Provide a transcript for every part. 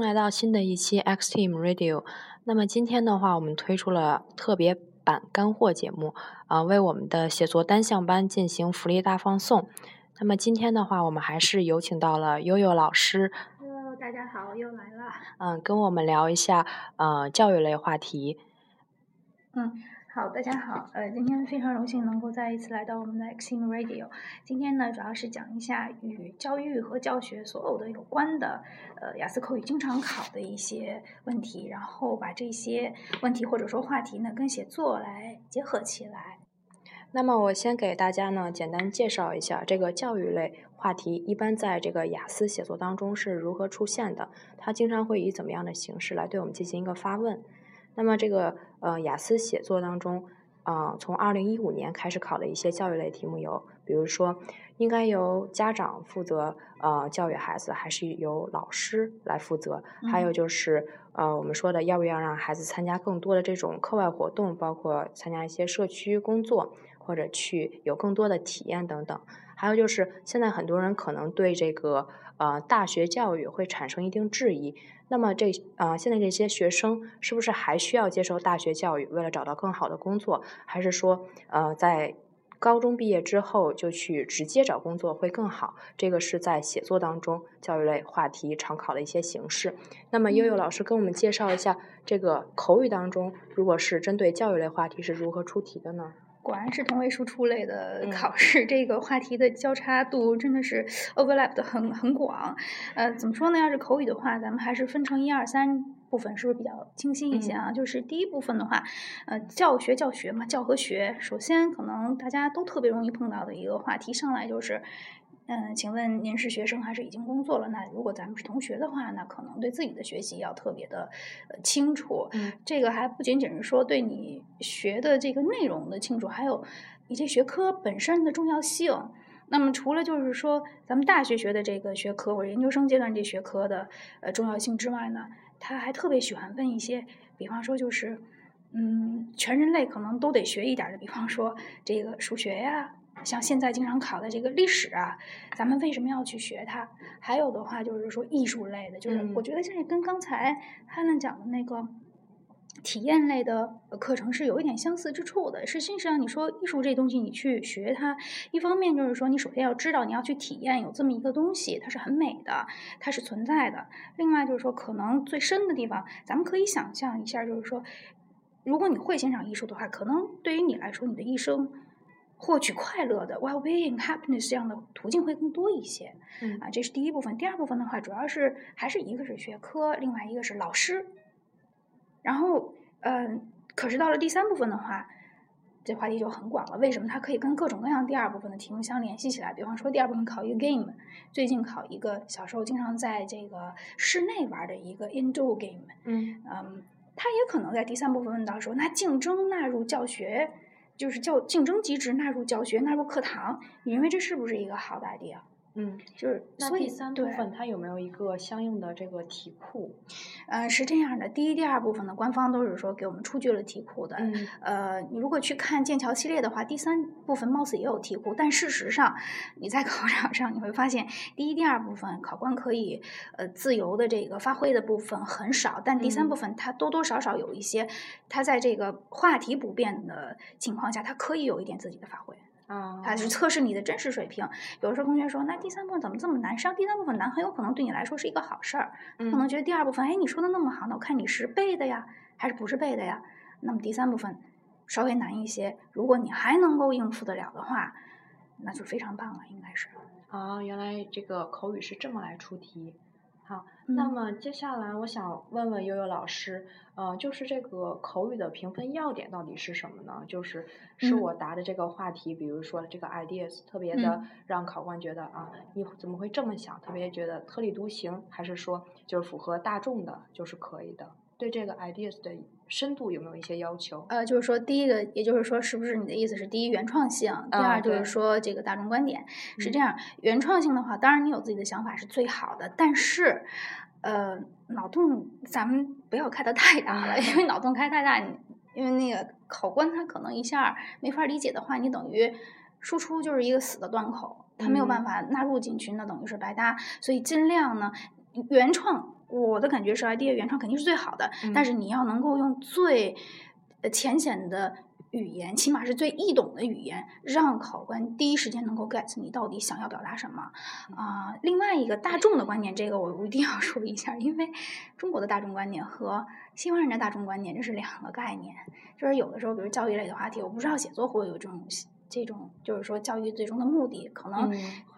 来到新的一期 X Team Radio。那么今天的话，我们推出了特别版干货节目，啊，为我们的写作单项班进行福利大放送。那么今天的话，我们还是有请到了悠悠老师。Hello，大家好，又来了。嗯，跟我们聊一下呃教育类话题。嗯。好，大家好，呃，今天非常荣幸能够再一次来到我们的 Xing Radio。今天呢，主要是讲一下与教育和教学所有的有关的，呃，雅思口语经常考的一些问题，然后把这些问题或者说话题呢，跟写作来结合起来。那么我先给大家呢，简单介绍一下这个教育类话题，一般在这个雅思写作当中是如何出现的，它经常会以怎么样的形式来对我们进行一个发问。那么这个呃雅思写作当中，啊从二零一五年开始考的一些教育类题目有，比如说应该由家长负责呃教育孩子，还是由老师来负责？还有就是呃我们说的要不要让孩子参加更多的这种课外活动，包括参加一些社区工作，或者去有更多的体验等等。还有就是现在很多人可能对这个呃大学教育会产生一定质疑。那么这啊，现在这些学生是不是还需要接受大学教育，为了找到更好的工作，还是说呃，在高中毕业之后就去直接找工作会更好？这个是在写作当中教育类话题常考的一些形式。那么悠悠老师跟我们介绍一下，这个口语当中，如果是针对教育类话题是如何出题的呢？果然是同位输出类的考试，这个话题的交叉度真的是 overlap 的很很广。呃，怎么说呢？要是口语的话，咱们还是分成一二三部分，是不是比较清晰一些啊？就是第一部分的话，呃，教学教学嘛，教和学。首先，可能大家都特别容易碰到的一个话题，上来就是。嗯，请问您是学生还是已经工作了？那如果咱们是同学的话，那可能对自己的学习要特别的呃清楚。嗯，这个还不仅仅是说对你学的这个内容的清楚，还有你这学科本身的重要性。那么除了就是说咱们大学学的这个学科或者研究生阶段这学科的呃重要性之外呢，他还特别喜欢问一些，比方说就是嗯，全人类可能都得学一点的，比方说这个数学呀。像现在经常考的这个历史啊，咱们为什么要去学它？还有的话就是说艺术类的，就是我觉得现在跟刚才 Helen 讲的那个体验类的课程是有一点相似之处的。实际上，你说艺术这东西，你去学它，一方面就是说你首先要知道你要去体验有这么一个东西，它是很美的，它是存在的。另外就是说，可能最深的地方，咱们可以想象一下，就是说，如果你会欣赏艺术的话，可能对于你来说，你的一生。获取快乐的 well-being happiness 这样的途径会更多一些，嗯啊，这是第一部分。第二部分的话，主要是还是一个是学科，另外一个是老师。然后，嗯，可是到了第三部分的话，这话题就很广了。为什么它可以跟各种各样第二部分的题目相联系起来？比方说，第二部分考一个 game，最近考一个小时候经常在这个室内玩的一个 indoor game，嗯嗯，它也可能在第三部分问到说，那竞争纳入教学。就是教竞争机制纳入教学纳入课堂，你认为这是不是一个好的 idea？嗯，就是所以第三部分它有没有一个相应的这个题库？呃，是这样的，第一、第二部分呢，官方都是说给我们出具了题库的。嗯。呃，你如果去看剑桥系列的话，第三部分貌似也有题库，但事实上你在 考场上你会发现，第一、第二部分考官可以呃自由的这个发挥的部分很少，但第三部分它多多少少有一些，它在这个话题不变的情况下，它可以有一点自己的发挥。啊，它是测试你的真实水平。有时候同学说，那第三部分怎么这么难？实际上第三部分难，很有可能对你来说是一个好事儿。可能觉得第二部分，哎，你说的那么好，那我看你是背的呀，还是不是背的呀？那么第三部分稍微难一些，如果你还能够应付得了的话，那就非常棒了，应该是。啊，原来这个口语是这么来出题。好，那么接下来我想问问悠悠老师，呃，就是这个口语的评分要点到底是什么呢？就是是我答的这个话题，比如说这个 ideas 特别的让考官觉得啊，你怎么会这么想？特别觉得特立独行，还是说就是符合大众的，就是可以的？对这个 ideas 的深度有没有一些要求？呃，就是说，第一个，也就是说，是不是你的意思是，第一原创性，第二就是说这个大众观点是这样。原创性的话，当然你有自己的想法是最好的，但是，呃，脑洞咱们不要开的太大了，因为脑洞开太大，你因为那个考官他可能一下没法理解的话，你等于输出就是一个死的端口，他没有办法纳入进去，那等于是白搭。所以尽量呢，原创。我的感觉是 idea 原创肯定是最好的，但是你要能够用最呃浅显的。语言起码是最易懂的语言，让考官第一时间能够 get 你到底想要表达什么啊。另外一个大众的观点，这个我一定要 说一下，因为中国的大众观点和西方人的大众观点这是两个概念。就是有的时候，比如教育类的话题，我不知道写作会有这种这种，就是说教育最终的目的，可能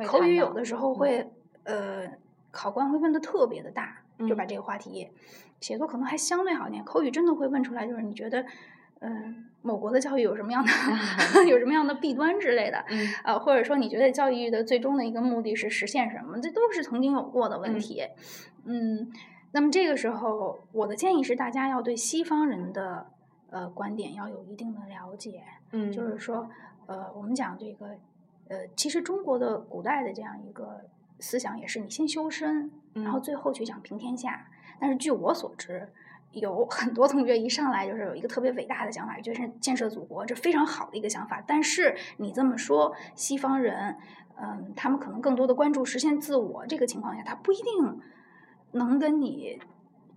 口语有的时候会呃，考官会问的特别的大，就把这个话题写作可能还相对好一点，口语真的会问出来，就是你觉得。嗯，某国的教育有什么样的 有什么样的弊端之类的？嗯，呃，或者说你觉得教育的最终的一个目的是实现什么？这都是曾经有过的问题。嗯，那么这个时候，我的建议是，大家要对西方人的呃观点要有一定的了解。嗯，就是说，呃，我们讲这个，呃，其实中国的古代的这样一个思想也是，你先修身，然后最后去讲平天下。但是据我所知。有很多同学一上来就是有一个特别伟大的想法，就是建设祖国，这非常好的一个想法。但是你这么说，西方人，嗯，他们可能更多的关注实现自我这个情况下，他不一定能跟你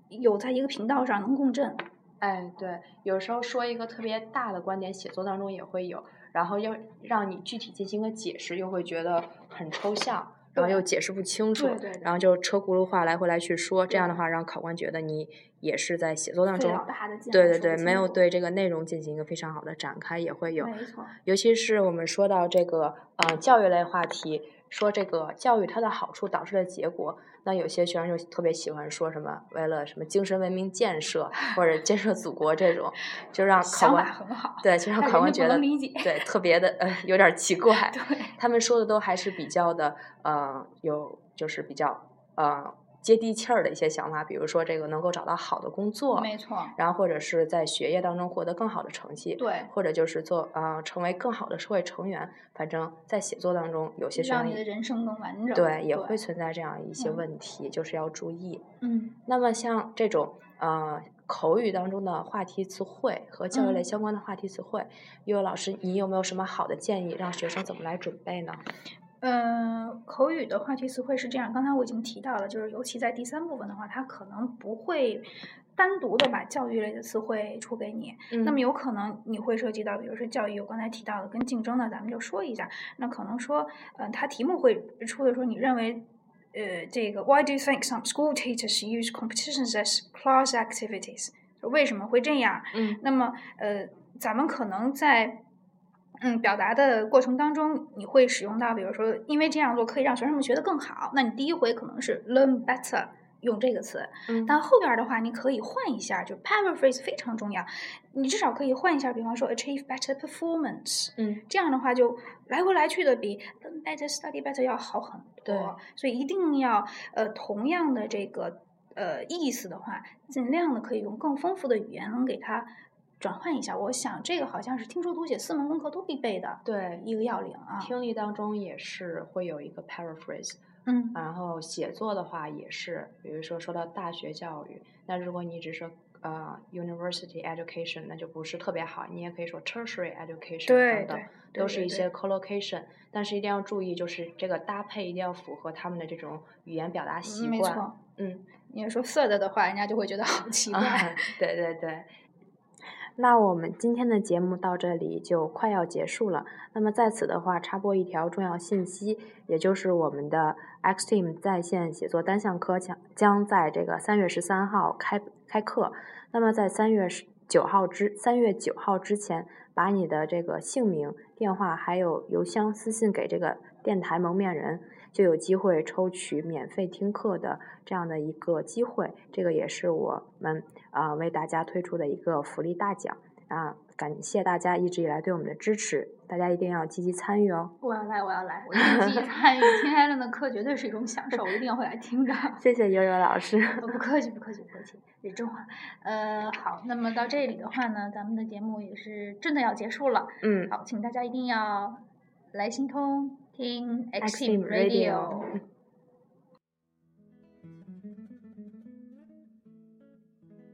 有在一个频道上能共振。哎，对，有时候说一个特别大的观点，写作当中也会有，然后要让你具体进行个解释，又会觉得很抽象。然后又解释不清楚，然后就车轱辘话来回来去说，这样的话让考官觉得你也是在写作当中，对对对，没有对这个内容进行一个非常好的展开，也会有，尤其是我们说到这个呃教育类话题。说这个教育它的好处导致的结果，那有些学生就特别喜欢说什么为了什么精神文明建设或者建设祖国这种，就让考官对，就让考官觉得对特别的呃有点奇怪。他们说的都还是比较的呃有就是比较呃。接地气儿的一些想法，比如说这个能够找到好的工作，没错，然后或者是在学业当中获得更好的成绩，对，或者就是做呃成为更好的社会成员。反正，在写作当中，有些让你的人生更完整，对，也会存在这样一些问题，就是要注意。嗯，那么像这种呃口语当中的话题词汇和教育类相关的话题词汇，悠悠老师，你有没有什么好的建议，让学生怎么来准备呢？嗯，口语的话题词汇是这样。刚才我已经提到了，就是尤其在第三部分的话，它可能不会单独的把教育类的词汇出给你。那么有可能你会涉及到，比如说教育，我刚才提到的跟竞争的，咱们就说一下。那可能说，嗯，它题目会出的说，你认为，呃，这个 Why do you think some school teachers use competitions as class activities？为什么会这样？嗯，那么，呃，咱们可能在。嗯，表达的过程当中，你会使用到，比如说，因为这样做可以让学生们学得更好。那你第一回可能是 learn better，用这个词。嗯。但后边的话，你可以换一下，就 paraphrase 非常重要。你至少可以换一下，比方说 achieve better performance。嗯。这样的话，就来回来去的比 learn better study better 要好很多。对。所以一定要呃同样的这个呃意思的话，尽量的可以用更丰富的语言能给它。转换一下，我想这个好像是听说读写四门功课都必备的，对一个要领啊。听力当中也是会有一个 paraphrase，嗯，然后写作的话也是，比如说说到大学教育，那如果你只说呃 university education，那就不是特别好，你也可以说 tertiary education 等等，都是一些 collocation，但是一定要注意，就是这个搭配一定要符合他们的这种语言表达习惯。没错，嗯，你要说 third 的话，人家就会觉得好奇怪。对对对。那我们今天的节目到这里就快要结束了。那么在此的话，插播一条重要信息，也就是我们的 X Team 在线写作单项课将将在这个三月十三号开开课。那么在三月十九号之三月九号之前，把你的这个姓名、电话还有邮箱私信给这个电台蒙面人。就有机会抽取免费听课的这样的一个机会，这个也是我们啊为大家推出的一个福利大奖啊！感谢大家一直以来对我们的支持，大家一定要积极参与哦！我要来，我要来，我一定积极参与。听艾伦的课绝对是一种享受，我一定会来听的。谢谢悠悠老师。不客气，不客气，不客气，是真话。呃，好，那么到这里的话呢，咱们的节目也是真的要结束了。嗯。好，请大家一定要来心通。听 Extreme Radio。